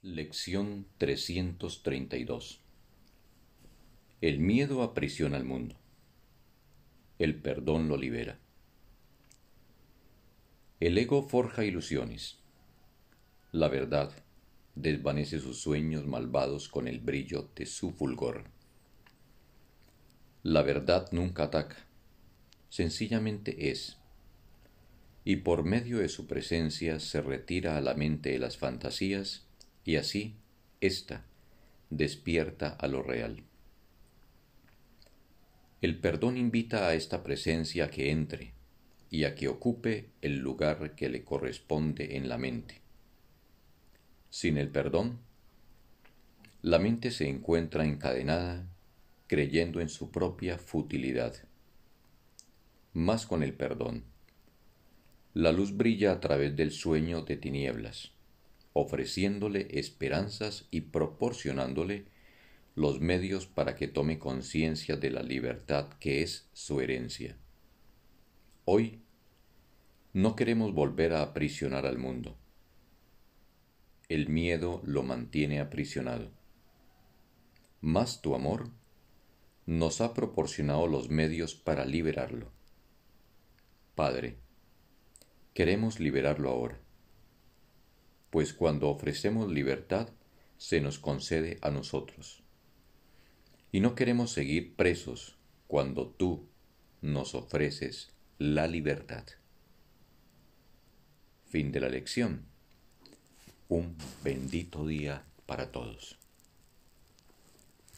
Lección 332 El miedo aprisiona al mundo. El perdón lo libera. El ego forja ilusiones. La verdad desvanece sus sueños malvados con el brillo de su fulgor. La verdad nunca ataca, sencillamente es, y por medio de su presencia se retira a la mente de las fantasías y así ésta despierta a lo real. El perdón invita a esta presencia a que entre y a que ocupe el lugar que le corresponde en la mente. Sin el perdón, la mente se encuentra encadenada creyendo en su propia futilidad. Más con el perdón, la luz brilla a través del sueño de tinieblas ofreciéndole esperanzas y proporcionándole los medios para que tome conciencia de la libertad que es su herencia. Hoy no queremos volver a aprisionar al mundo. El miedo lo mantiene aprisionado. Mas tu amor nos ha proporcionado los medios para liberarlo. Padre, queremos liberarlo ahora pues cuando ofrecemos libertad se nos concede a nosotros. Y no queremos seguir presos cuando tú nos ofreces la libertad. Fin de la lección. Un bendito día para todos.